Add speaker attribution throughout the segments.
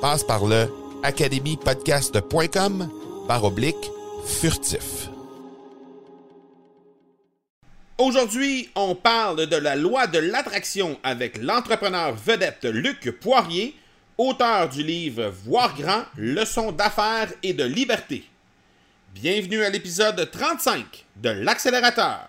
Speaker 1: Passe par le academypodcast.com par oblique furtif.
Speaker 2: Aujourd'hui, on parle de la loi de l'attraction avec l'entrepreneur vedette Luc Poirier, auteur du livre Voir grand, leçons d'affaires et de liberté. Bienvenue à l'épisode 35 de l'accélérateur.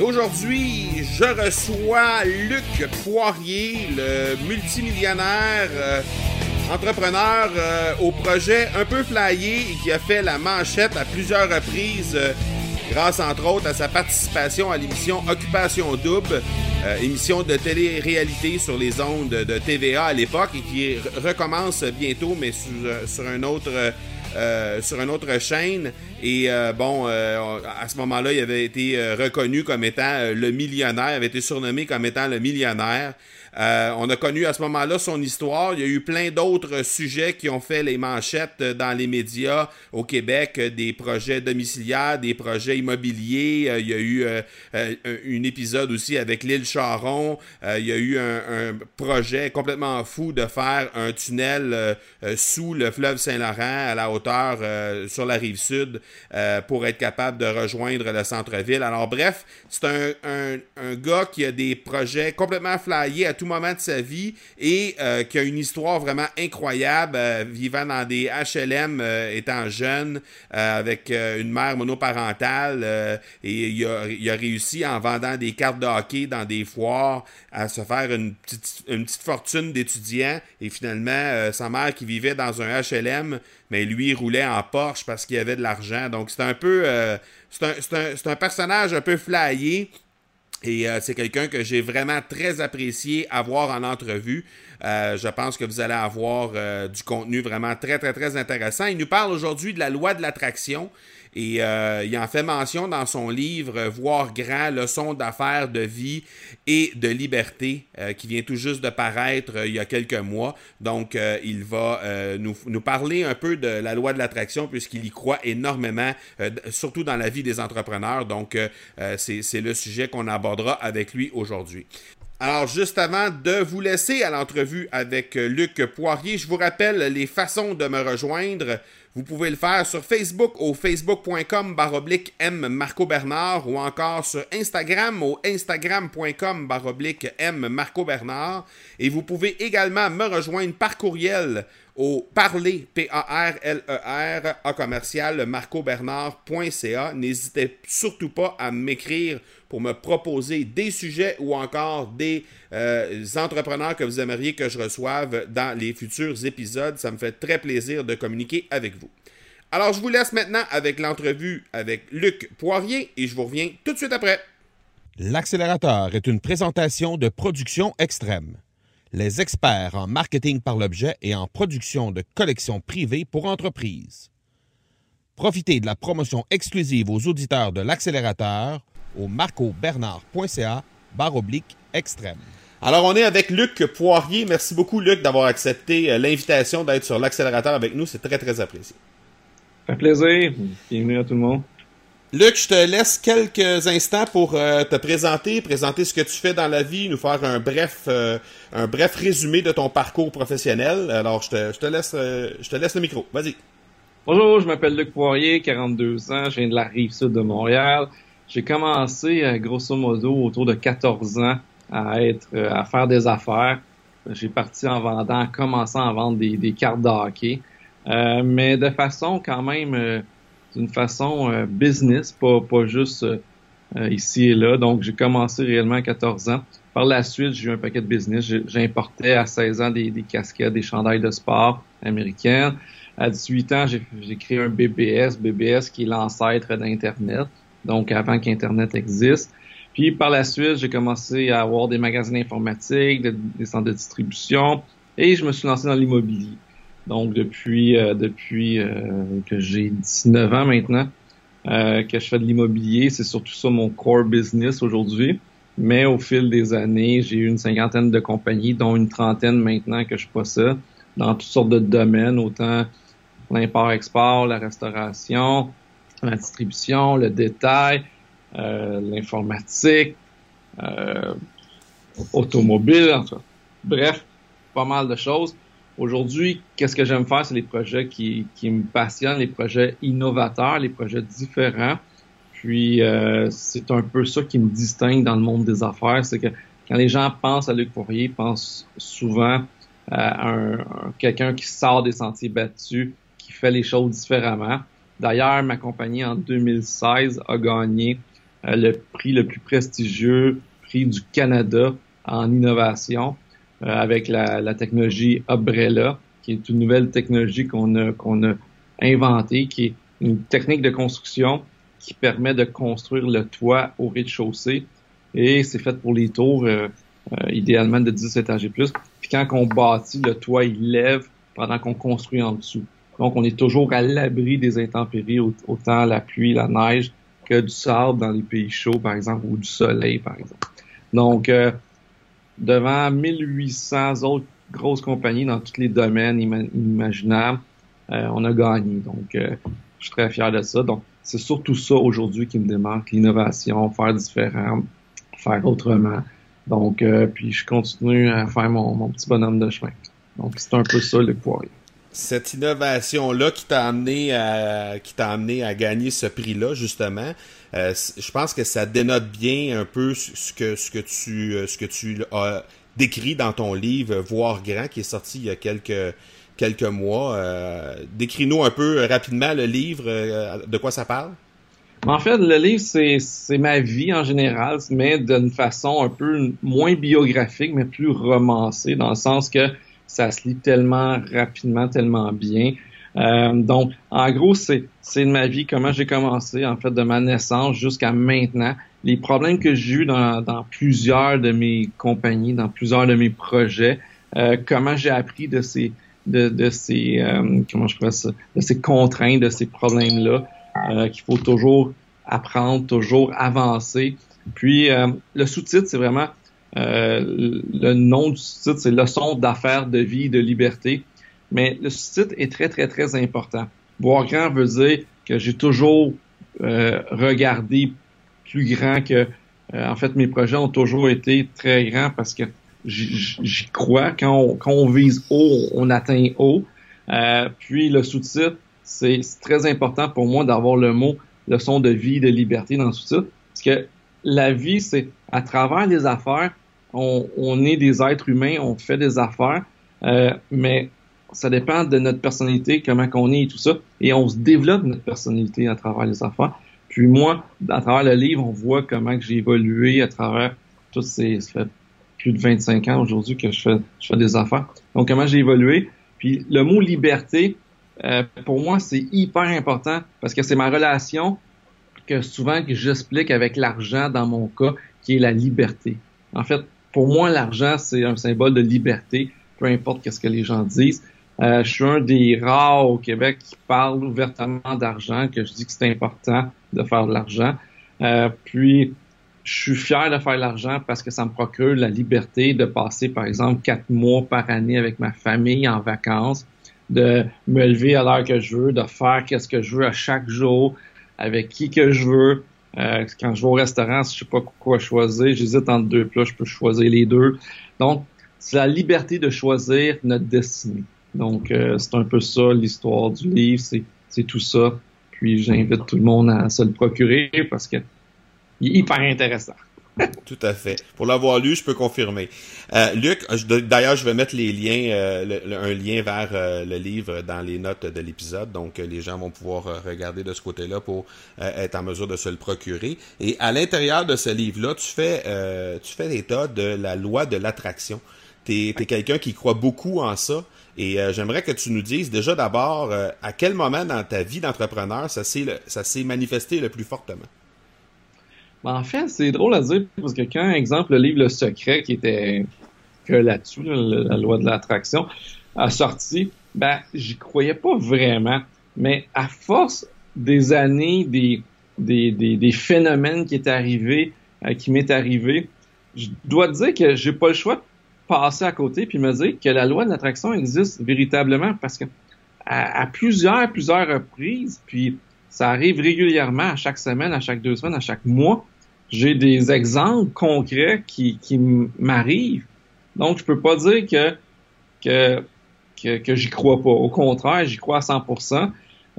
Speaker 2: Aujourd'hui, je reçois Luc Poirier, le multimillionnaire euh, entrepreneur euh, au projet un peu flyé et qui a fait la manchette à plusieurs reprises euh, grâce entre autres à sa participation à l'émission Occupation Double, émission de télé-réalité sur les ondes de TVA à l'époque et qui recommence bientôt mais sur, un autre sur une autre chaîne. Et euh, bon, euh, à ce moment-là, il avait été reconnu comme étant le millionnaire, avait été surnommé comme étant le millionnaire. Euh, on a connu à ce moment-là son histoire. Il y a eu plein d'autres sujets qui ont fait les manchettes dans les médias au Québec, des projets domiciliaires, des projets immobiliers. Euh, il y a eu euh, un épisode aussi avec l'île Charon. il y a eu un, projet complètement fou de faire un tunnel sous le fleuve Saint-Laurent à la hauteur sur la rive sud pour être capable de rejoindre le centre-ville. Alors bref, c'est un, gars qui a des projets complètement flyés à moment de sa vie et euh, qui a une histoire vraiment incroyable, euh, vivant dans des HLM euh, étant jeune, avec une mère monoparentale. et il a, réussi en vendant des cartes de hockey dans des foires à se faire une petite, une petite fortune d'étudiant. Et finalement, sa mère qui vivait dans un HLM, mais lui roulait en Porsche parce qu'il avait de l'argent. Donc c'est un peu... c'est un, un, personnage un peu flyé et euh, c'est quelqu'un que j'ai vraiment très apprécié avoir en entrevue. Euh, je pense que vous allez avoir euh, du contenu vraiment très, très, très intéressant. Il nous parle aujourd'hui de la loi de l'attraction. Et euh, il en fait mention dans son livre Voir grand, leçon d'affaires, de vie et de liberté, euh, qui vient tout juste de paraître euh, il y a quelques mois. Donc, il va nous, parler un peu de la loi de l'attraction, puisqu'il y croit énormément, surtout dans la vie des entrepreneurs. Donc, c'est le sujet qu'on abordera avec lui aujourd'hui. Alors, juste avant de vous laisser à l'entrevue avec Luc Poirier, je vous rappelle les façons de me rejoindre. Vous pouvez le faire sur Facebook au facebook.com baroblique M Marco Bernard ou encore sur Instagram au instagram.com baroblique M Marco Bernard. Et vous pouvez également me rejoindre par courriel au parler, P-A-R-L-E-R, à commercial marcobernard.ca. N'hésitez surtout pas à m'écrire pour me proposer des sujets ou encore des euh, entrepreneurs que vous aimeriez que je reçoive dans les futurs épisodes. Ça me fait très plaisir de communiquer avec vous. Alors, je vous laisse maintenant avec l'entrevue avec Luc Poirier et je vous reviens tout de suite après.
Speaker 3: L'accélérateur est une présentation de production extrême. Les experts en marketing par l'objet et en production de collections privées pour entreprises. Profitez de la promotion exclusive aux auditeurs de l'accélérateur au marcobernard.ca barre oblique extrême.
Speaker 2: Alors, on est avec Luc Poirier. Merci beaucoup, Luc, d'avoir accepté euh, l'invitation d'être sur l'accélérateur avec nous. C'est très, très apprécié.
Speaker 4: Ça fait plaisir. Bienvenue à tout le monde.
Speaker 2: Luc, je te laisse quelques instants pour euh, te présenter, présenter ce que tu fais dans la vie, nous faire un bref, euh, un bref résumé de ton parcours professionnel. Alors, je te, je te laisse, je te laisse le micro. Vas-y.
Speaker 4: Bonjour, je m'appelle Luc Poirier, 42 ans, je viens de la rive sud de Montréal. J'ai commencé, grosso modo, autour de 14 ans à être, à faire des affaires. J'ai parti en vendant, en commençant à vendre des, des cartes de hockey. Euh, mais de façon quand même, euh, d'une façon euh, business, pas, juste ici et là. Donc, j'ai commencé réellement à 14 ans. Par la suite, j'ai eu un paquet de business. J'importais à 16 ans des, des, casquettes, des chandails de sport américaines. À 18 ans, j'ai créé un BBS, BBS qui est l'ancêtre d'Internet, donc avant qu'Internet existe. Puis par la suite, j'ai commencé à avoir des magasins informatiques, des centres de distribution, et je me suis lancé dans l'immobilier. Donc depuis euh, depuis euh, que j'ai 19 ans maintenant euh, que je fais de l'immobilier, c'est surtout ça mon core business aujourd'hui. Mais au fil des années, j'ai eu une cinquantaine de compagnies, dont une trentaine maintenant que je possède, dans toutes sortes de domaines, autant l'import-export, la restauration, la distribution, le détail, l'informatique, automobile, en bref, pas mal de choses. Aujourd'hui, qu'est-ce que j'aime faire, c'est les projets qui, qui, me passionnent, les projets innovateurs, les projets différents. Puis euh, c'est un peu ça qui me distingue dans le monde des affaires, c'est que quand les gens pensent à Luc Poirier, ils pensent souvent à un, quelqu'un qui sort des sentiers battus, qui fait les choses différemment. D'ailleurs, ma compagnie en 2016 a gagné euh, le prix le plus prestigieux, prix du Canada en innovation euh, avec la, la, technologie Umbrella, qui est une nouvelle technologie qu'on a, a inventée, qui est une technique de construction qui permet de construire le toit au rez-de-chaussée. Et c'est fait pour les tours, euh, euh, idéalement de 10 étages et plus. Puis quand on bâtit, le toit, il lève pendant qu'on construit en dessous. Donc, on est toujours à l'abri des intempéries, autant la pluie, la neige, que du sable dans les pays chauds, par exemple, ou du soleil, par exemple. Donc, euh, devant 1800 autres grosses compagnies dans tous les domaines imaginables, euh, on a gagné. Donc, euh, je suis très fier de ça. Donc, c'est surtout ça aujourd'hui qui me démarque, l'innovation, faire différent, faire autrement. Donc, euh, puis je continue à faire mon, mon, petit bonhomme de chemin. Donc, c'est un peu ça le poirier.
Speaker 2: Cette innovation-là qui t'a amené à qui t'a amené à gagner ce prix-là, justement, euh, je pense que ça dénote bien un peu ce que, ce que tu, euh, ce que tu as décrit dans ton livre Voir grand qui est sorti il y a quelques, quelques mois. Euh, décris-nous un peu rapidement le livre, de quoi ça parle.
Speaker 4: En fait, le livre, c'est ma vie en général, mais d'une façon un peu moins biographique, mais plus romancée, dans le sens que ça se lit tellement rapidement, tellement bien. Euh, donc, en gros, c'est de ma vie, comment j'ai commencé, en fait, de ma naissance jusqu'à maintenant. Les problèmes que j'ai eu dans, plusieurs de mes compagnies, dans plusieurs de mes projets, euh, comment j'ai appris de ces de, ces euh, comment je pourrais ça, de ces contraintes, de ces problèmes-là, qu'il faut toujours apprendre, toujours avancer. Puis le sous-titre, c'est vraiment le nom du sous-titre, c'est leçon d'affaires, de vie, de liberté. Mais le sous-titre est très, très, très important. Voir grand veut dire que j'ai toujours euh, regardé plus grand que... Euh, en fait, mes projets ont toujours été très grands parce que j'y crois. Quand on, quand on vise haut, on atteint haut. Euh, puis le sous-titre, c'est très important pour moi d'avoir le mot leçon de vie, de liberté dans le sous-titre. Parce que la vie, c'est à travers les affaires, on, on, est des êtres humains, on fait des affaires, euh, mais ça dépend de notre personnalité, comment qu'on est et tout ça. Et on se développe notre personnalité à travers les affaires. Puis moi, à travers le livre, on voit comment que j'ai évolué à travers tous ces, ça fait plus de 25 ans aujourd'hui que je fais, je fais des affaires. Donc comment j'ai évolué. Puis le mot liberté, euh, pour moi, c'est hyper important parce que c'est ma relation que souvent que j'explique avec l'argent dans mon cas, qui est la liberté. En fait, pour moi, l'argent, c'est un symbole de liberté, peu importe ce que les gens disent. Euh, je suis un des rares au Québec qui parle ouvertement d'argent, que je dis que c'est important de faire de l'argent. Euh, puis, je suis fier de faire de l'argent parce que ça me procure la liberté de passer, par exemple, quatre mois par année avec ma famille en vacances, de me lever à l'heure que je veux, de faire qu'est-ce que je veux à chaque jour, avec qui que je veux. Euh, quand je vais au restaurant, si je sais pas quoi choisir, j'hésite entre deux plats, je peux choisir les deux. Donc, c'est la liberté de choisir notre destinée. Donc, euh, c'est un peu ça l'histoire du livre, c'est tout ça. Puis, j'invite tout le monde à se le procurer parce que il est hyper intéressant.
Speaker 2: Tout à fait. Pour l'avoir lu, je peux confirmer. Euh, Luc, d'ailleurs, je vais mettre les liens, euh, un lien vers euh, le livre dans les notes de l'épisode, donc les gens vont pouvoir regarder de ce côté-là pour être en mesure de se le procurer. Et à l'intérieur de ce livre-là, tu fais, tu fais l'état de la loi de l'attraction. Tu es, quelqu'un qui croit beaucoup en ça. Et j'aimerais que tu nous dises déjà d'abord à quel moment dans ta vie d'entrepreneur ça s'est manifesté le plus fortement?
Speaker 4: Ben, en fait, c'est drôle à dire parce que quand, exemple, le livre Le Secret, qui était que là-dessus, la loi de l'attraction, a sorti, ben, j'y croyais pas vraiment. Mais à force des années, des, des, des, phénomènes qui est arrivé, euh, qui m'est arrivé, je dois dire que j'ai pas le choix de passer à côté puis me dire que la loi de l'attraction existe véritablement parce que à, à, plusieurs, plusieurs reprises, puis ça arrive régulièrement à chaque semaine, à chaque deux semaines, à chaque mois, j'ai des exemples concrets qui, qui m'arrivent. Donc, je peux pas dire que, que, que, que j'y crois pas. Au contraire, j'y crois à 100%.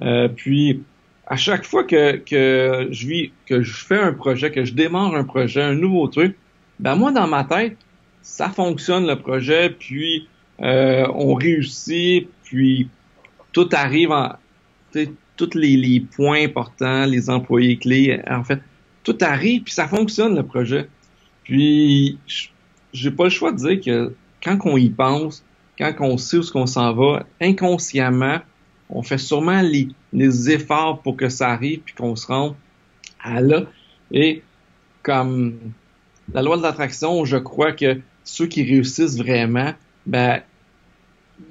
Speaker 4: Euh, puis, à chaque fois que, que je vis, que je fais un projet, que je démarre un projet, un nouveau truc, ben moi, dans ma tête, ça fonctionne le projet, puis euh, on réussit, puis tout arrive en... Tous les, les points importants, les employés clés, en fait, tout arrive, puis ça fonctionne le projet. Puis j'ai pas le choix de dire que quand on y pense, quand on sait où ce s'en va, inconsciemment, on fait sûrement les, les efforts pour que ça arrive puis qu'on se rende à là. Et comme la loi de l'attraction, je crois que ceux qui réussissent vraiment, ben,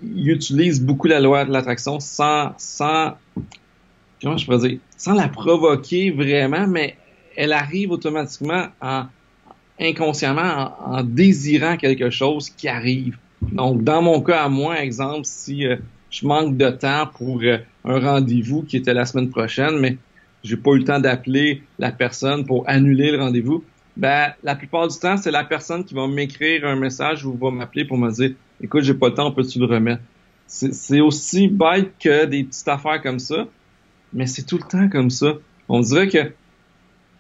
Speaker 4: ils utilisent beaucoup la loi de l'attraction sans, sans, comment je pourrais dire, sans la provoquer vraiment, mais elle arrive automatiquement en inconsciemment en, désirant quelque chose qui arrive. Donc, dans mon cas à moi, exemple, si euh, je manque de temps pour euh, un rendez-vous qui était la semaine prochaine, mais j'ai pas eu le temps d'appeler la personne pour annuler le rendez-vous, ben la plupart du temps, c'est la personne qui va m'écrire un message ou va m'appeler pour me dire "Écoute, j'ai pas le temps, peux-tu le remettre C'est aussi bête que des petites affaires comme ça, mais c'est tout le temps comme ça. On dirait que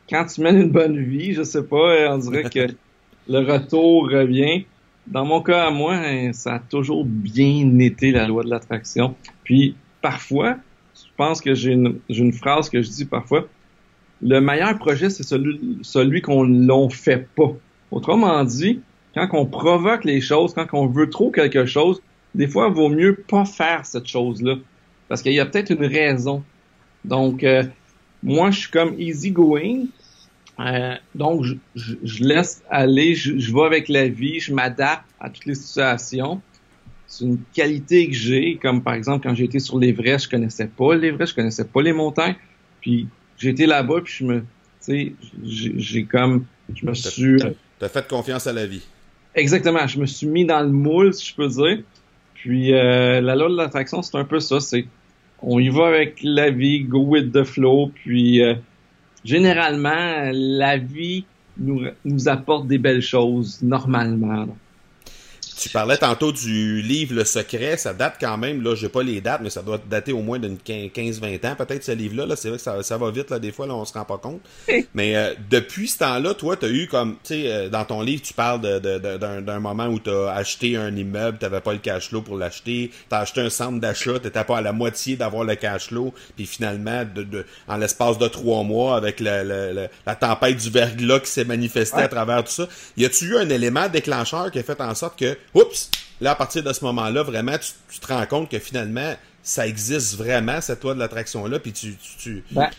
Speaker 4: quand tu mènes une bonne vie, je sais pas, on dirait que le retour revient. Dans mon cas à moi, hein, ça a toujours bien été la loi de l'attraction. Puis parfois, je pense que j'ai une, une, phrase que je dis parfois, le meilleur projet, c'est celui, celui qu'on l'on fait pas. Autrement dit, quand on provoque les choses, quand on veut trop quelque chose, des fois, il vaut mieux pas faire cette chose-là. Parce qu'il y a peut-être une raison. Donc, euh, moi, je suis comme easy going. Euh, donc, je, je, laisse aller, je, je, vais avec la vie, je m'adapte à toutes les situations. C'est une qualité que j'ai, comme par exemple quand j'ai été sur l'Everest, je connaissais pas l'Everest, je connaissais pas les montagnes. Puis j'ai été là-bas, puis je me, tu sais, j'ai comme, je me suis.
Speaker 2: T'as fait confiance à la vie.
Speaker 4: Exactement, je me suis mis dans le moule, si je peux dire. Puis euh, la loi de l'attraction, c'est un peu ça, c'est on y va avec la vie, go with the flow, puis euh, généralement, la vie nous, nous apporte des belles choses, normalement.
Speaker 2: Tu parlais tantôt du livre Le Secret, ça date quand même, là, j'ai pas les dates, mais ça doit dater au moins d'une 15-20 ans, peut-être, ce livre-là. -là, c'est vrai que ça, ça, va vite, là, des fois, là, on se rend pas compte. mais euh, depuis ce temps-là, toi, tu as eu comme, tu sais, euh, dans ton livre, tu parles d'un de, moment où tu as acheté un immeuble, tu pas le cash flow pour l'acheter, tu as acheté un centre d'achat, tu pas à la moitié d'avoir le cash flow, puis finalement, de, en l'espace de trois mois, avec la, la, tempête du verglas qui s'est manifestée à travers tout ça, y a-tu eu un élément déclencheur qui a fait en sorte que oups, là, à partir de ce moment-là, vraiment, tu, te rends compte que finalement, ça existe vraiment, cette loi de l'attraction-là, puis tu... tu,
Speaker 4: Ben,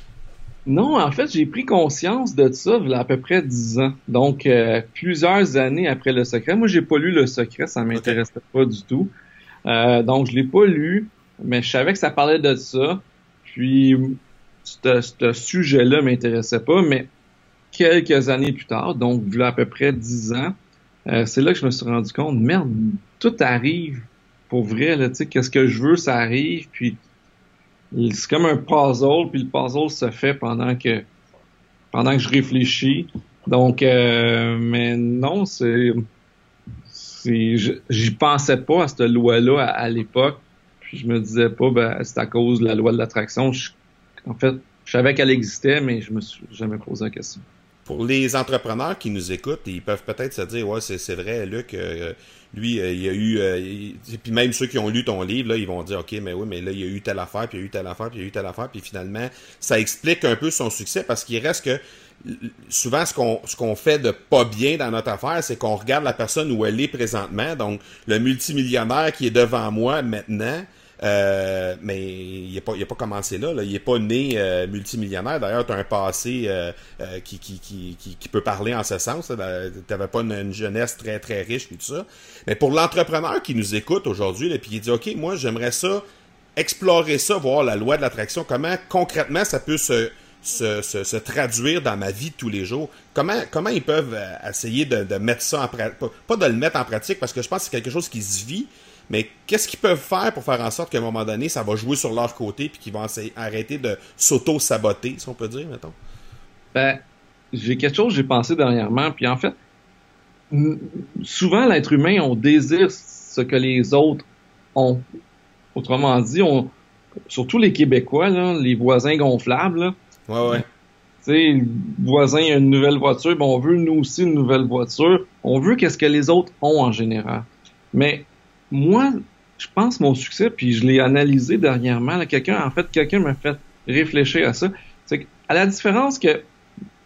Speaker 4: non, en fait, j'ai pris conscience de ça il y a à peu près dix ans. Donc, euh, plusieurs années après Le Secret. Moi, j'ai pas lu Le Secret, ça m'intéressait pas du tout. Euh, donc, je l'ai pas lu, mais je savais que ça parlait de ça. Puis, ce sujet-là m'intéressait pas, mais quelques années plus tard, donc il y a à peu près dix ans, euh, c'est là que je me suis rendu compte, merde, tout arrive pour vrai, là, tu sais, qu'est-ce que je veux, ça arrive, puis c'est comme un puzzle, puis le puzzle se fait pendant que pendant que je réfléchis. Donc, euh, mais non, c'est, c'est, j'y pensais pas à cette loi-là à, l'époque. Puis je me disais pas, ben, c'est à cause de la loi de l'attraction. En fait, je savais qu'elle existait, mais je me suis jamais posé la question
Speaker 2: pour les entrepreneurs qui nous écoutent, ils peuvent peut-être se dire ouais c'est vrai Luc euh, lui euh, il y a eu euh, puis même ceux qui ont lu ton livre là ils vont dire ok mais oui mais là il y a eu telle affaire puis il y a eu telle affaire puis il y a eu telle affaire puis finalement ça explique un peu son succès parce qu'il reste que souvent ce qu'on ce qu'on fait de pas bien dans notre affaire c'est qu'on regarde la personne où elle est présentement. Donc le multimillionnaire qui est devant moi maintenant euh, mais il n'a pas, commencé là, Il n'est pas né euh, multimillionnaire. D'ailleurs, tu as un passé euh, qui, peut parler en ce sens. Tu n'avais pas une, jeunesse très, très riche et tout ça. Mais pour l'entrepreneur qui nous écoute aujourd'hui, puis il dit OK, moi, j'aimerais ça, explorer ça, voir la loi de l'attraction, comment concrètement ça peut se, se, se, traduire dans ma vie de tous les jours. Comment, comment ils peuvent essayer de, de mettre ça en pratique, pas de le mettre en pratique, parce que je pense que c'est quelque chose qui se vit, mais qu'est-ce qu'ils peuvent faire pour faire en sorte qu'à un moment donné, ça va jouer sur leur côté puis qu'ils vont arrêter de s'auto-saboter, si on peut dire, mettons?
Speaker 4: Ben, j'ai quelque chose que j'ai pensé dernièrement, puis en fait, souvent l'être humain, on désire ce que les autres ont. Autrement dit, on, surtout les Québécois, là, les voisins gonflables. Là,
Speaker 2: ouais, ouais.
Speaker 4: Tu sais, le voisin a une nouvelle voiture, ben on veut nous aussi une nouvelle voiture. On veut qu'est-ce que les autres ont en général. Mais moi, je pense mon succès, puis je l'ai analysé dernièrement. Quelqu'un, en fait, quelqu'un m'a fait réfléchir à ça. C'est à la différence que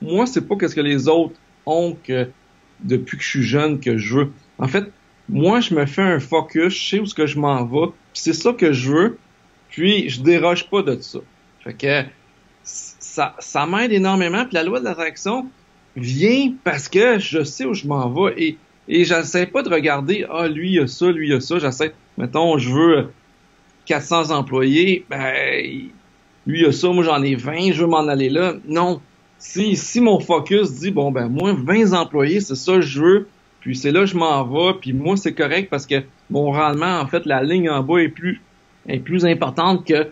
Speaker 4: moi, c'est pas qu'est-ce que les autres ont que depuis que je suis jeune que je veux. En fait, moi, je me fais un focus, je sais où ce que je m'en vais, c'est ça que je veux, puis je déroge pas de ça. Fait que ça, ça m'aide énormément, puis la loi de l'attraction vient parce que je sais où je m'en vais et et j'essaie pas de regarder, ah, lui, il a ça, lui, il a ça. J'essaie, mettons, je veux 400 employés, ben, lui, il a ça, moi, j'en ai 20, je veux m'en aller là. Non. Si, si mon focus dit, bon, ben, moi, 20 employés, c'est ça que je veux, puis c'est là que je m'en vais, puis moi, c'est correct parce que mon rendement, en fait, la ligne en bas est plus, est plus importante que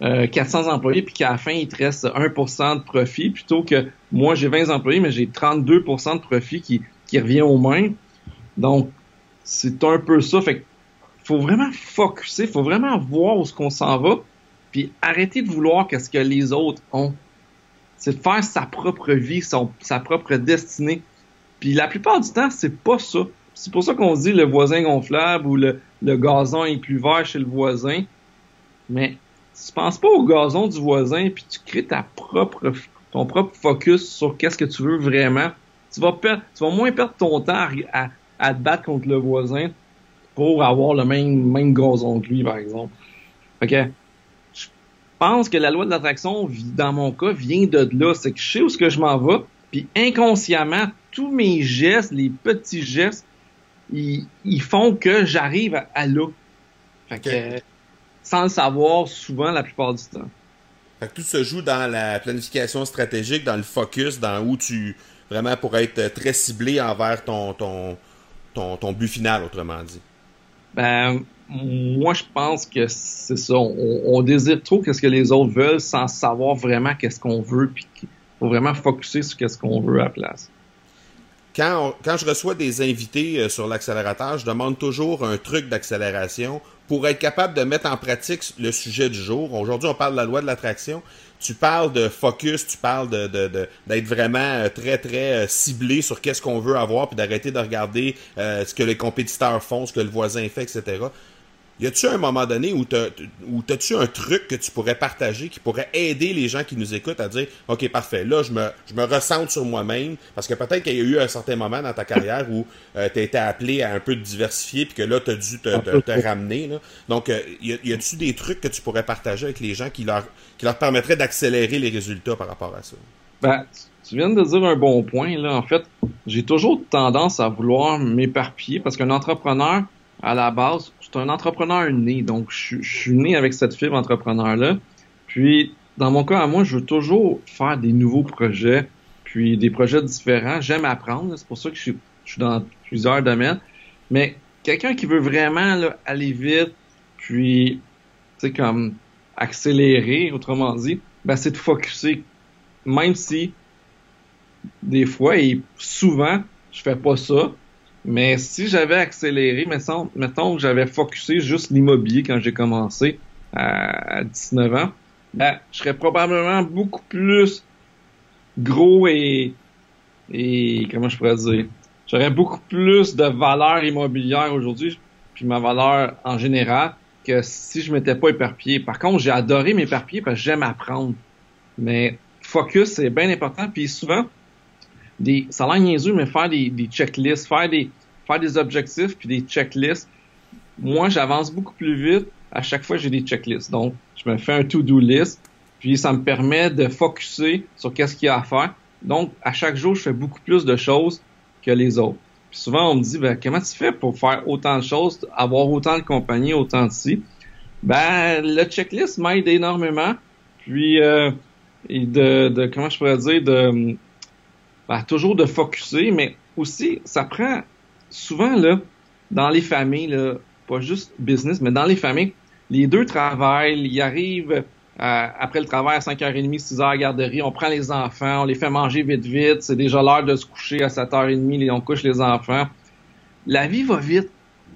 Speaker 4: 400 euh, employés, puis qu'à la fin, il te reste 1% de profit, plutôt que moi, j'ai 20 employés, mais j'ai 32% de profit qui, qui revient aux mains. Donc, c'est un peu ça. Fait faut vraiment focuser, faut vraiment voir où ce qu'on s'en va, puis arrêter de vouloir qu'est-ce que les autres ont. C'est de faire sa propre vie, sa propre destinée. Puis la plupart du temps, c'est pas ça. C'est pour ça qu'on dit le voisin gonflable ou le, gazon est plus vert chez le voisin. Mais tu penses pas au gazon du voisin puis tu crées ta propre ton propre focus sur qu'est-ce que tu veux vraiment. Tu vas, perdre, tu vas moins perdre ton temps à, à te battre contre le voisin pour avoir le même, même gazon que lui, par exemple. Fait que, je pense que la loi de l'attraction, dans mon cas, vient de là. C'est que je sais où ce que je m'en vais, puis inconsciemment, tous mes gestes, les petits gestes, ils, font que j'arrive à, là. Fait que, sans le savoir, souvent, la plupart du temps.
Speaker 2: Fait que tout se joue dans la planification stratégique, dans le focus, dans où tu vraiment pour être très ciblé envers ton, ton, ton, but final, autrement dit?
Speaker 4: Ben, moi, je pense que c'est ça. On, désire trop qu'est-ce que les autres veulent sans savoir vraiment qu'est-ce qu'on veut, puis faut vraiment focuser sur qu'est-ce qu'on veut à la place.
Speaker 2: Quand, quand je reçois des invités euh, sur l'accélérateur, je demande toujours un truc d'accélération pour être capable de mettre en pratique le sujet du jour. Aujourd'hui, on parle de la loi de l'attraction tu parles de focus, tu parles de, d'être vraiment euh, très très euh, ciblé sur qu'est-ce qu'on veut avoir, puis d'arrêter de regarder euh, ce que les compétiteurs font, ce que le voisin fait, etc. y a-tu un moment donné où t'as, où t'as-tu un truc que tu pourrais partager qui pourrait aider les gens qui nous écoutent à dire, OK, parfait, là, je me, je me ressente sur moi-même, parce que peut-être qu'il y a eu un certain moment dans ta carrière où euh, tu appelé à un peu de diversifier, puis que là, tu as dû te, te, ramener. Là. Donc, euh, y, a-tu des trucs que tu pourrais partager avec les gens qui leur, qui leur permettraient d'accélérer les résultats par rapport à ça?
Speaker 4: Ben, tu viens de dire un bon point, là. En fait, j'ai toujours tendance à vouloir m'éparpiller, parce qu'un entrepreneur, à la base, un entrepreneur né, donc je, suis né avec cette fibre entrepreneur-là. Puis, dans mon cas, à moi, je veux toujours faire des nouveaux projets, puis des projets différents. J'aime apprendre, c'est pour ça que je suis, dans plusieurs domaines. Mais quelqu'un qui veut vraiment aller vite, puis, tu sais, comme accélérer, autrement dit, ben, c'est de focuser. Même si, des fois et souvent, je fais pas ça, mais si j'avais accéléré, mettons, mettons que j'avais focusé juste l'immobilier quand j'ai commencé à, 19 ans, ben, je serais probablement beaucoup plus gros et, et comment je pourrais dire, j'aurais beaucoup plus de valeur immobilière aujourd'hui, puis ma valeur en général, que si je m'étais pas éparpillé. Par contre, j'ai adoré m'éparpiller parce que j'aime apprendre. Mais focus, c'est bien important. Puis souvent, des, ça a l'air niaiseux, mais faire des, des checklists, faire des, faire des objectifs puis des checklists. Moi, j'avance beaucoup plus vite. À chaque fois, j'ai des checklists. Donc, je me fais un to-do list, puis ça me permet de focuser sur qu'est-ce qu'il y a à faire. Donc, à chaque jour, je fais beaucoup plus de choses que les autres. Puis souvent, on me dit, ben, comment tu fais pour faire autant de choses, avoir autant de compagnies, autant de ci? Ben, le checklist m'aide énormément. Puis, euh, de, comment je pourrais dire, de, ben, toujours de focuser, mais aussi, ça prend souvent, là, dans les familles, là, pas juste business, mais dans les familles, les deux travaillent, ils arrivent après le travail à 5h30, 6h à garderie, on prend les enfants, on les fait manger vite vite, c'est déjà l'heure de se coucher à 7h30, on couche les enfants. La vie va vite.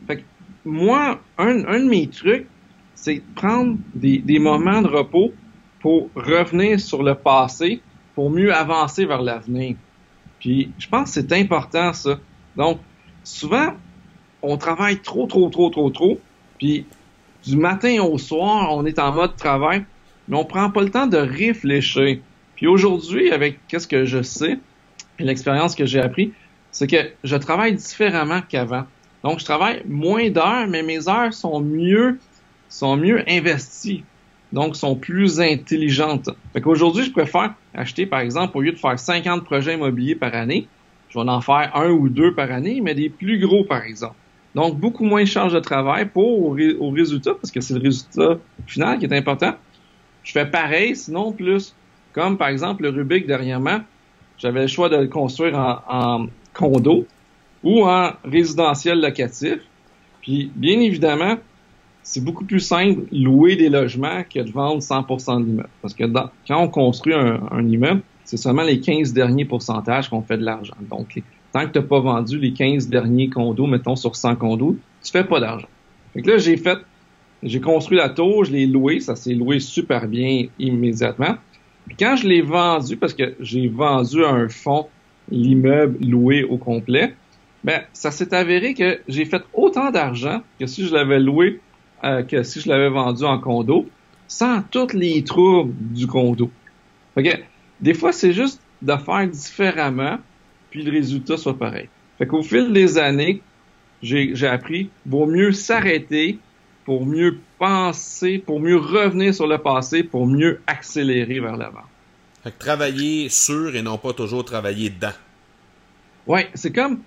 Speaker 4: Fait que moi, un, un de mes trucs, c'est prendre des, des moments de repos pour revenir sur le passé, pour mieux avancer vers l'avenir. Puis je pense que c'est important ça. Donc, souvent, on travaille trop, trop, trop, trop, trop. Puis du matin au soir, on est en mode travail, mais on prend pas le temps de réfléchir. Puis aujourd'hui, avec qu'est-ce que je sais et l'expérience que j'ai appris, c'est que je travaille différemment qu'avant. Donc, je travaille moins d'heures, mais mes heures sont mieux, sont mieux investies. Donc, sont plus intelligentes. Fait qu'aujourd'hui, je préfère acheter, par exemple, au lieu de faire 50 projets immobiliers par année, je vais en faire un ou deux par année, mais des plus gros, par exemple. Donc, beaucoup moins de charge de travail pour au, résultat, parce que c'est le résultat final qui est important. Je fais pareil, sinon plus. Comme par exemple le Rubik dernièrement, j'avais le choix de le construire en, condo ou en résidentiel locatif. Puis, bien évidemment, c'est beaucoup plus simple louer des logements que de vendre 100% de l'immeuble. Parce que quand on construit un immeuble, c'est seulement les 15 derniers pourcentages qu'on fait de l'argent. Donc, tant que tu n'as pas vendu les 15 derniers condos, mettons sur 100 condos, tu fais pas d'argent. Donc là, j'ai fait, j'ai construit la tour, je l'ai loué, ça s'est loué super bien immédiatement. Puis quand je l'ai vendu, parce que j'ai vendu à un fonds l'immeuble loué au complet, ben ça s'est avéré que j'ai fait autant d'argent que si je l'avais loué, euh, que si je l'avais vendu en condo, sans tous les troubles du condo. Okay? Des fois, c'est juste de faire différemment, puis le résultat soit pareil. Fait qu'au fil des années, j'ai appris, vaut mieux s'arrêter pour mieux penser, pour mieux revenir sur le passé, pour mieux accélérer vers l'avant.
Speaker 2: Fait que travailler sur et non pas toujours travailler dedans.
Speaker 4: Ouais, c'est comme,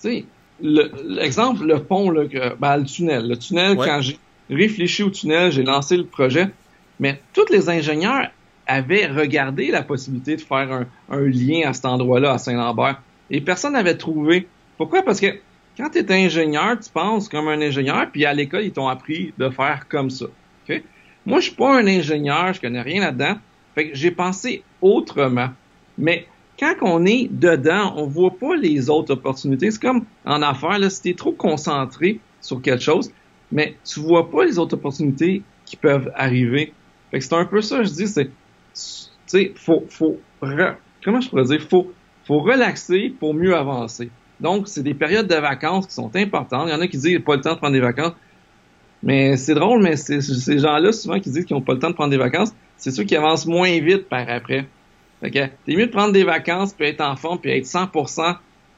Speaker 4: tu sais, l'exemple, le, pont, là, ben, le tunnel. Le tunnel, quand j'ai réfléchi au tunnel, j'ai lancé le projet, mais tous les ingénieurs avait regardé la possibilité de faire un, lien à cet endroit-là, à Saint-Lambert. Et personne n'avait trouvé. Pourquoi? Parce que quand tu es ingénieur, tu penses comme un ingénieur, puis à l'école, ils t'ont appris de faire comme ça. Moi, je suis pas un ingénieur, je connais rien là-dedans. Fait que j'ai pensé autrement. Mais quand on est dedans, on voit pas les autres opportunités. C'est comme en affaires, là, si tu es trop concentré sur quelque chose, mais tu vois pas les autres opportunités qui peuvent arriver. Fait que c'est un peu ça, je dis, c'est sais, faut, faut, comment je pourrais dire, faut, faut relaxer pour mieux avancer. Donc, c'est des périodes de vacances qui sont importantes. Il y en a qui disent, pas le temps de prendre des vacances. Mais c'est drôle, mais ces gens-là, souvent, qui disent qu'ils n'ont pas le temps de prendre des vacances, c'est ceux qui avancent moins vite par après. Fait que t'es mieux de prendre des vacances, puis être en forme, puis être 100%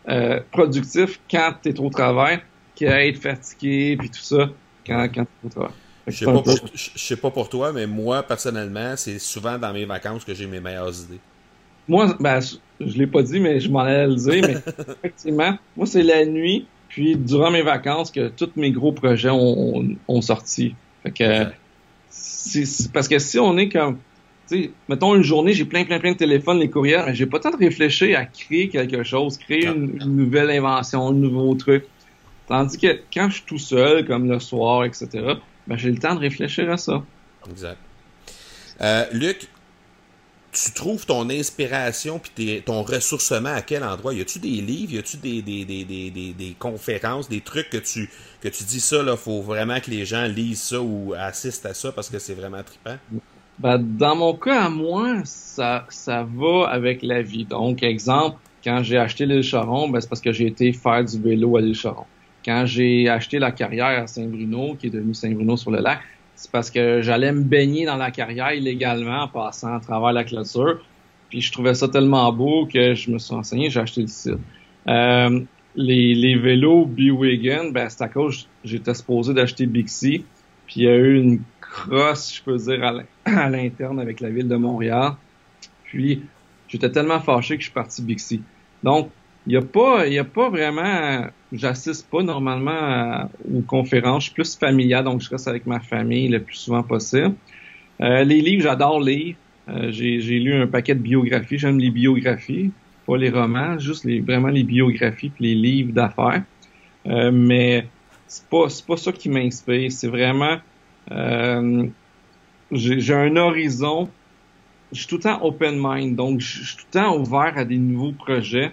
Speaker 4: euh, productif quand t'es au travail, qu'être fatigué, puis tout ça, quand, quand t'es au travail.
Speaker 1: Je sais, pas pour, je sais pas pour toi, mais moi, personnellement, c'est souvent dans mes vacances que j'ai mes meilleures idées.
Speaker 4: Moi, ben, je, l'ai pas dit, mais je m'en allais le dire, mais effectivement, moi, c'est la nuit, puis durant mes vacances que tous mes gros projets ont, ont, sorti. Fait que, parce que si on est comme, tu sais, mettons une journée, j'ai plein, plein, plein de téléphones, les courriels, mais j'ai pas le temps de réfléchir à créer quelque chose, créer une, nouvelle invention, un nouveau truc. Tandis que quand je suis tout seul, comme le soir, etc., ben, j'ai le temps de réfléchir à ça.
Speaker 1: Exact. Euh, Luc, tu trouves ton inspiration puis ton ressourcement à quel endroit? Y a-tu des livres? Y a-tu des, des, des, des, des conférences, des trucs que tu, que tu dis ça, là, faut vraiment que les gens lisent ça ou assistent à ça parce que c'est vraiment trippant?
Speaker 4: Ben, dans mon cas, à moi, ça, ça va avec la vie. Donc, exemple, quand j'ai acheté l'île Charon, ben, c'est parce que j'ai été faire du vélo à l'île Charon. Quand j'ai acheté la carrière à Saint-Bruno, qui est devenue Saint-Bruno sur le lac, c'est parce que j'allais me baigner dans la carrière illégalement en passant à travers la clôture. Puis je trouvais ça tellement beau que je me suis renseigné, j'ai acheté le site. Euh, les, les vélos B-Wagon, ben c'est à cause j'étais supposé d'acheter Bixi. Puis il y a eu une crosse, je peux dire, à l'interne avec la ville de Montréal. Puis j'étais tellement fâché que je suis parti Bixi. Donc, il n'y a pas, y a pas vraiment, j'assiste pas normalement aux conférences. Je suis plus familial, donc je reste avec ma famille le plus souvent possible. Euh, les livres, j'adore lire. Euh, j'ai, lu un paquet de biographies. J'aime les biographies, pas les romans, juste les, vraiment les biographies puis les livres d'affaires. Euh, mais c'est pas, pas ça qui m'inspire. C'est vraiment, j'ai, j'ai un horizon. Je suis tout le temps open mind, donc je suis tout le temps ouvert à des nouveaux projets.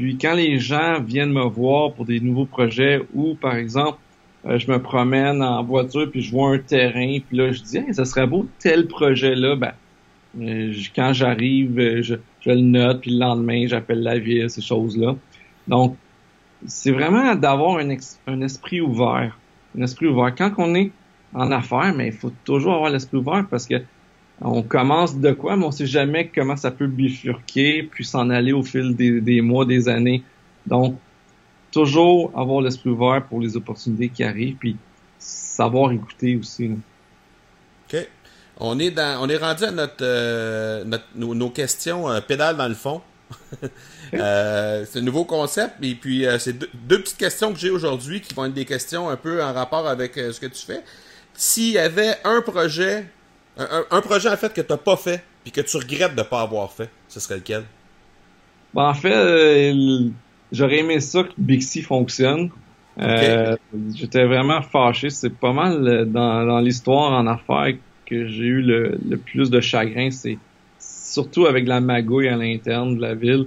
Speaker 4: Puis quand les gens viennent me voir pour des nouveaux projets ou par exemple euh, je me promène en voiture puis je vois un terrain puis là je dis hey, ça serait beau tel projet là ben euh, quand j'arrive euh, je, le note puis le lendemain j'appelle la ville ces choses là donc c'est vraiment d'avoir un, esprit ouvert un esprit ouvert. Quand on est en affaires mais il faut toujours avoir l'esprit ouvert parce que on commence de quoi, mais on sait jamais comment ça peut bifurquer, puis s'en aller au fil des, mois, des années. Donc, toujours avoir l'esprit ouvert pour les opportunités qui arrivent, puis savoir écouter aussi.
Speaker 1: OK. On est on est rendu à notre, euh, nos, questions euh, pédales dans le fond. Euh, c'est un nouveau concept et puis c'est deux, deux, petites questions que j'ai aujourd'hui qui vont être des questions un peu en rapport avec ce que tu fais. S'il y avait un projet un, projet en fait que tu n'as pas fait puis que tu regrettes de ne pas avoir fait, ce serait lequel?
Speaker 4: Ben, en fait, euh, j'aurais aimé ça que Bixi fonctionne. Euh, j'étais vraiment fâché. C'est pas mal euh, dans, l'histoire en affaires que j'ai eu le, plus de chagrin. C'est surtout avec la magouille à l'interne de la ville.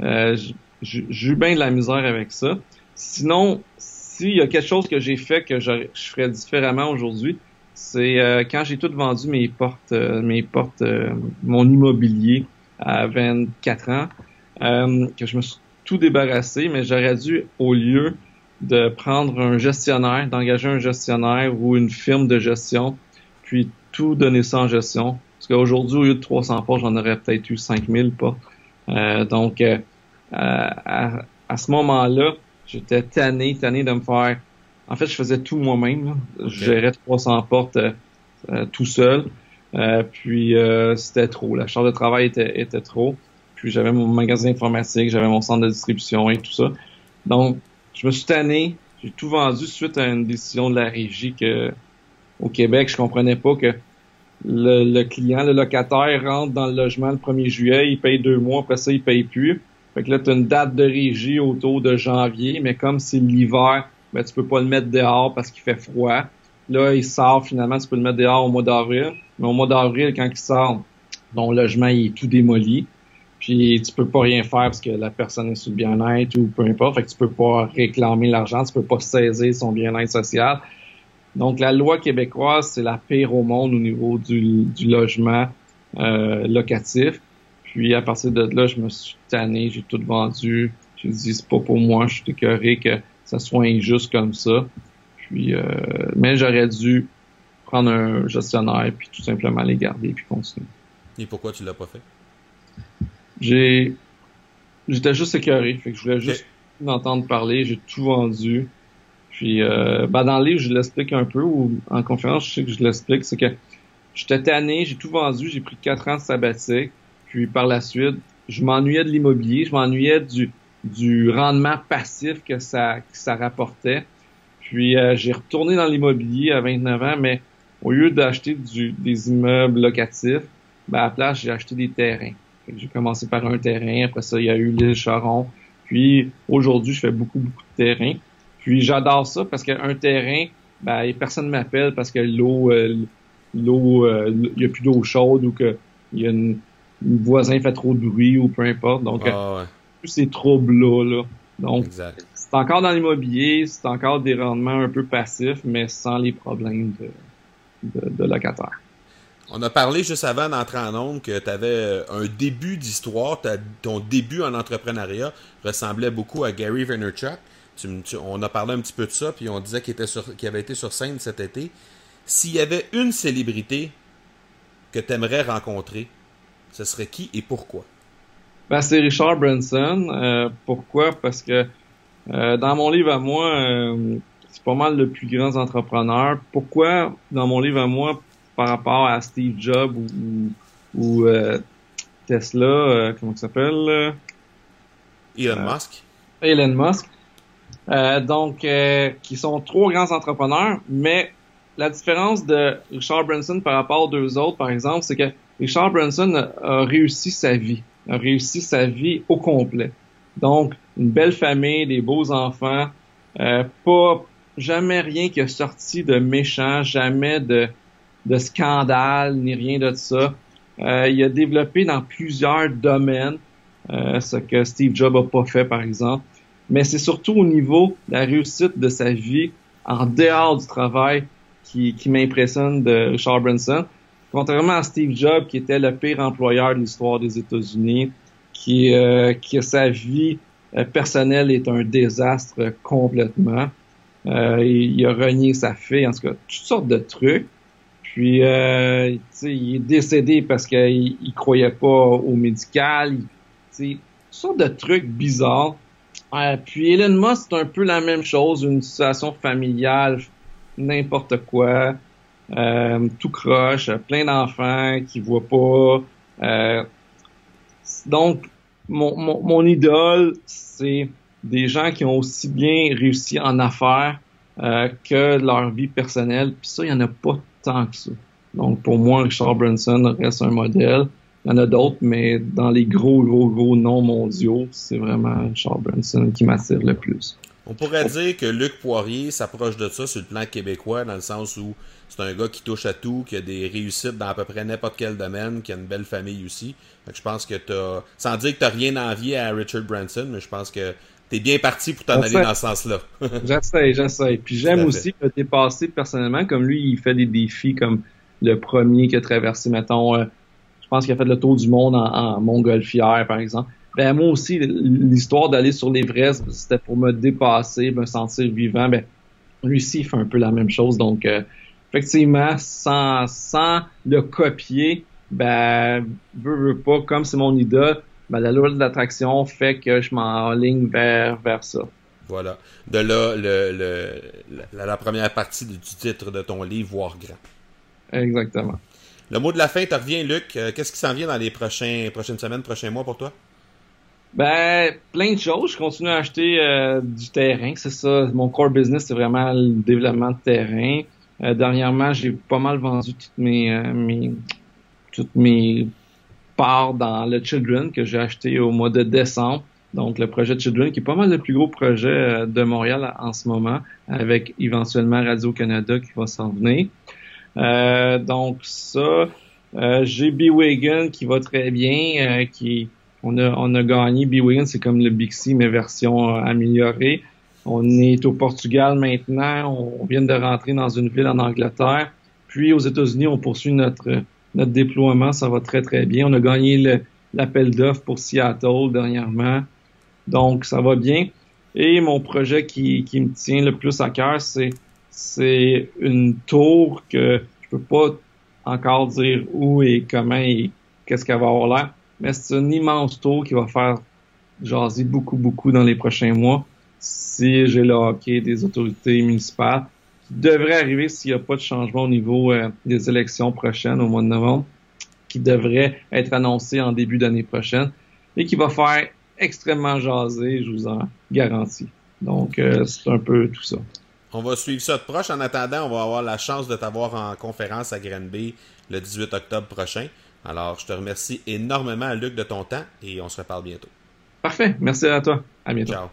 Speaker 4: j'ai eu bien de la misère avec ça. Sinon, s'il y a quelque chose que j'ai fait que je ferais différemment aujourd'hui, c'est euh, quand j'ai tout vendu mes portes, euh, mes portes, euh, mon immobilier à 24 ans, que je me suis tout débarrassé, mais j'aurais dû, au lieu de prendre un gestionnaire, d'engager un gestionnaire ou une firme de gestion, puis tout donner ça en gestion. Parce qu'aujourd'hui, au lieu de 300 portes, j'en aurais peut-être eu 5000 pas. donc, à, à, ce moment-là, j'étais tanné, tanné de me faire en fait, je faisais tout moi-même. Je gérais 300 portes euh, euh, tout seul. Euh, puis c'était trop. La charge de travail était, était trop. Puis j'avais mon magasin informatique, j'avais mon centre de distribution et tout ça. Donc, je me suis tanné. J'ai tout vendu suite à une décision de la régie que au Québec, je comprenais pas que le, le, client, le locataire rentre dans le logement le 1er juillet, il paye deux mois, après ça, il paye plus. Fait que là, tu as une date de régie autour de janvier, mais comme c'est l'hiver, ben, tu peux pas le mettre dehors parce qu'il fait froid. Là, il sort finalement, tu peux le mettre dehors au mois d'avril. Mais au mois d'avril, quand il sort, ton logement il est tout démoli. Puis tu peux pas rien faire parce que la personne est sous le bien-être ou peu importe. Fait que tu peux pas réclamer l'argent, tu peux pas saisir son bien-être social. Donc la loi québécoise, c'est la pire au monde au niveau du, du logement euh, locatif. Puis à partir de là, je me suis tanné, j'ai tout vendu. J'ai dit c'est pas pour moi, je suis écœuré que ça soit injuste comme ça. Puis, euh, mais j'aurais dû prendre un gestionnaire puis tout simplement les garder puis continuer.
Speaker 1: Et pourquoi tu l'as pas fait?
Speaker 4: J'ai, j'étais juste écœuré, fait que je voulais juste m'entendre parler, j'ai tout vendu. Puis, euh, ben dans le livre, je l'explique un peu, ou en conférence, je sais que je l'explique, c'est que j'étais tanné, j'ai tout vendu, j'ai pris quatre ans de sabbatique, puis par la suite, je m'ennuyais de l'immobilier, je m'ennuyais du, du rendement passif que ça, que ça rapportait. Puis euh, j'ai retourné dans l'immobilier à 29 ans, mais au lieu d'acheter des immeubles locatifs, ben à la place, j'ai acheté des terrains. J'ai commencé par un terrain, après ça, il y a eu l'île Charon. Puis aujourd'hui, je fais beaucoup, beaucoup de terrains. Puis j'adore ça parce qu'un terrain, ben, personne ne m'appelle parce que l'eau, euh, euh, il n'y a plus d'eau chaude ou que il y a une, voisin fait trop de bruit ou peu importe. Donc,
Speaker 1: ah.
Speaker 4: Tous ces troubles-là. Là. Donc, c'est encore dans l'immobilier, c'est encore des rendements un peu passifs, mais sans les problèmes de, de, de locataires.
Speaker 1: On a parlé juste avant d'entrer en ondes que tu avais un début d'histoire, ton début en entrepreneuriat ressemblait beaucoup à Gary Vaynerchuk. on a parlé un petit peu de ça, puis on disait qu'il qu avait été sur scène cet été. S'il y avait une célébrité que tu aimerais rencontrer, ce serait qui et pourquoi?
Speaker 4: Ben, c'est Richard Branson. Euh, pourquoi? Parce que euh, dans mon livre à moi, euh, c'est pas mal le plus grand entrepreneur. Pourquoi, dans mon livre à moi, par rapport à Steve Jobs ou, ou Tesla, comment ça s'appelle?
Speaker 1: Elon Musk.
Speaker 4: Elon Musk. donc, qui sont trois grands entrepreneurs, mais la différence de Richard Branson par rapport aux deux autres, par exemple, c'est que Richard Branson a, réussi sa vie, a réussi sa vie au complet. Donc, une belle famille, des beaux enfants, pas jamais rien qui a sorti de méchant, jamais de de scandale ni rien de ça. Euh, il a développé dans plusieurs domaines, euh, ce que Steve Jobs a pas fait par exemple. Mais c'est surtout au niveau de la réussite de sa vie en dehors du travail qui, qui m'impressionne de Richard Branson. Contrairement à Steve Jobs, qui était le pire employeur de l'histoire des États-Unis, qui, euh, qui sa vie euh, personnelle est un désastre complètement. Euh, il a renié sa fille, en tout cas, toutes sortes de trucs. Puis, euh, il est décédé parce qu'il il croyait pas au médical. Toutes sortes de trucs bizarres. Puis Elon Musk, c'est un peu la même chose, une situation familiale, n'importe quoi, euh, tout croche, plein d'enfants qui voient pas. Euh, donc, mon, idole, c'est des gens qui ont aussi bien réussi en affaires euh, que leur vie personnelle. Puis ça, il n'y en a pas tant que ça. Donc, pour moi, Richard Branson reste un modèle. Il y en a d'autres, mais dans les gros, gros, gros noms mondiaux, c'est vraiment Richard Branson qui m'attire le plus.
Speaker 1: On pourrait dire que Luc Poirier s'approche de ça sur le plan québécois, dans le sens où c'est un gars qui touche à tout, qui a des réussites dans à peu près n'importe quel domaine, qui a une belle famille aussi. je pense que t'as, sans dire que t'as rien envié à Richard Branson, mais je pense que t'es bien parti pour t'en aller dans ce sens-là.
Speaker 4: j'essaie, j'essaie. Puis j'aime aussi le dépasser personnellement, comme lui, il fait des défis comme le premier qui a traversé, mettons, euh, je pense qu'il a fait le tour du monde en, montgolfière, par exemple. Ben moi aussi, l'histoire d'aller sur l'Everest, c'était pour me dépasser, me sentir vivant. Ben lui aussi, il fait un peu la même chose. Donc, euh, effectivement, sans, sans le copier, ben, veux, veux pas, comme c'est mon idole, ben, la loi de l'attraction fait que je m'enligne vers, vers ça.
Speaker 1: Voilà. De là, le, le, la, première partie du titre de ton livre, Voir grand.
Speaker 4: Exactement.
Speaker 1: Le mot de la fin, tu reviens, Luc. Euh, qu'est-ce qui s'en vient dans les prochains, prochaines semaines, prochains mois pour toi?
Speaker 4: Ben, plein de choses. Je continue à acheter euh, du terrain. C'est ça. Mon core business, c'est vraiment le développement de terrain. Euh, dernièrement, j'ai pas mal vendu toutes mes, mes toutes mes part dans le Children que j'ai acheté au mois de décembre. Donc, le projet Children, qui est pas mal le plus gros projet euh, de Montréal en ce moment, avec éventuellement Radio-Canada qui va s'en venir. Euh, donc, ça. Euh, j'ai B-Wagon qui va très bien, qui on a, on a gagné. B-Wagon, c'est comme le Bixi, mais version améliorée. On est au Portugal maintenant. On vient de rentrer dans une ville en Angleterre. Puis aux États-Unis, on poursuit notre notre déploiement, ça va très, très bien. On a gagné l'appel d'offres pour Seattle dernièrement. Donc, ça va bien. Et mon projet qui, qui me tient le plus à cœur, c'est c'est une tour que je peux pas encore dire où et comment et qu'est-ce qu'elle va avoir l'air, mais c'est une immense tour qui va faire jaser beaucoup, beaucoup dans les prochains mois si j'ai le hockey des autorités municipales qui devrait arriver s'il n'y a pas de changement au niveau euh, des élections prochaines au mois de novembre, qui devrait être annoncé en début d'année prochaine et qui va faire extrêmement jaser, je vous en garantis. Donc, euh, c'est un peu tout ça.
Speaker 2: On va suivre ça de proche. En attendant, on va avoir la chance de t'avoir en conférence à Granby le 18 octobre prochain. Alors, je te remercie énormément, Luc, de ton temps et on se reparle bientôt.
Speaker 4: Parfait. Merci à toi. À bientôt.
Speaker 2: Ciao.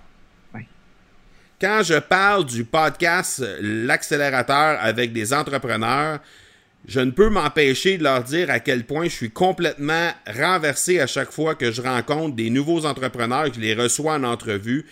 Speaker 2: Quand je parle du podcast L'accélérateur avec des entrepreneurs, je ne peux m'empêcher de leur dire à quel point je suis complètement renversé à chaque fois que je rencontre des nouveaux entrepreneurs, que je les reçois en entrevue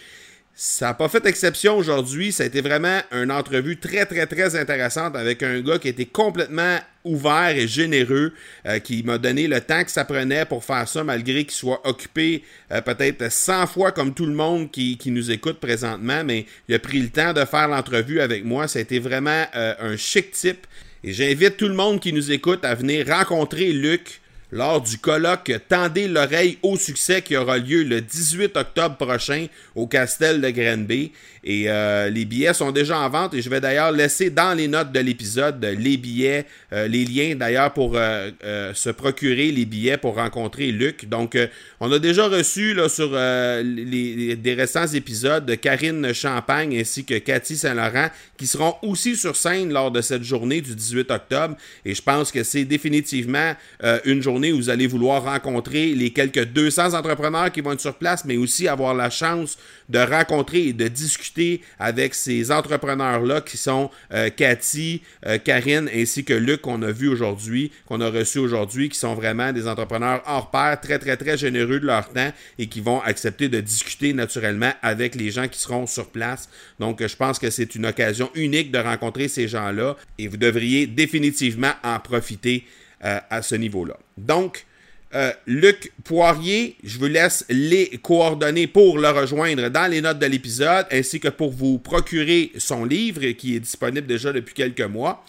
Speaker 2: ça n'a pas fait exception aujourd'hui. Ça a été vraiment une entrevue très, très, très intéressante avec un gars qui était complètement ouvert et généreux, euh, qui m'a donné le temps que ça prenait pour faire ça, malgré qu'il soit occupé euh, peut-être 100 fois comme tout le monde qui, nous écoute présentement, mais il a pris le temps de faire l'entrevue avec moi. Ça a été vraiment euh, un chic type. Et j'invite tout le monde qui nous écoute à venir rencontrer Luc lors du colloque Tendez l'oreille au succès qui aura lieu le 18 octobre prochain au Castel de Granby. Et euh, les billets sont déjà en vente et je vais d'ailleurs laisser dans les notes de l'épisode les billets, euh, les liens d'ailleurs pour euh, se procurer les billets pour rencontrer Luc. Donc, on a déjà reçu sur les, des récents épisodes de Karine Champagne ainsi que Cathy Saint-Laurent qui seront aussi sur scène lors de cette journée du 18 octobre. Et je pense que c'est définitivement une journée vous allez vouloir rencontrer les quelques 200 entrepreneurs qui vont être sur place, mais aussi avoir la chance de rencontrer et de discuter avec ces entrepreneurs-là qui sont euh, Cathy, euh, Karine ainsi que Luc qu'on a vu aujourd'hui, qu'on a reçu aujourd'hui, qui sont vraiment des entrepreneurs hors pair, très très très généreux de leur temps et qui vont accepter de discuter naturellement avec les gens qui seront sur place. Donc je pense que c'est une occasion unique de rencontrer ces gens-là et vous devriez définitivement en profiter euh, à ce niveau-là. Donc, euh, Luc Poirier, je vous laisse les coordonnées pour le rejoindre dans les notes de l'épisode, ainsi que pour vous procurer son livre qui est disponible déjà depuis quelques mois.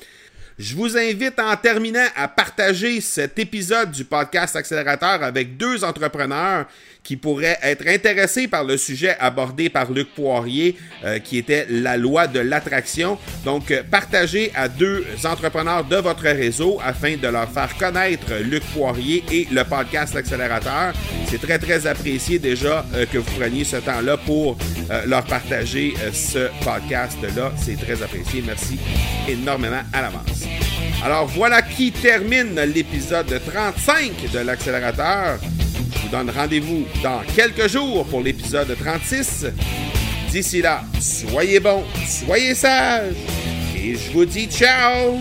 Speaker 2: Je vous invite en terminant à partager cet épisode du podcast Accélérateur avec deux entrepreneurs qui pourraient être intéressés par le sujet abordé par Luc Poirier, euh, qui était la loi de l'attraction. Donc, euh, partagez à deux entrepreneurs de votre réseau afin de leur faire connaître Luc Poirier et le podcast Accélérateur. C'est très, très apprécié déjà euh, que vous preniez ce temps-là pour leur partager ce podcast-là. C'est très apprécié. Merci énormément à l'avance. Alors voilà qui termine l'épisode 35 de l'accélérateur. Je vous donne rendez-vous dans quelques jours pour l'épisode 36. D'ici là, soyez bons, soyez sages et je vous dis ciao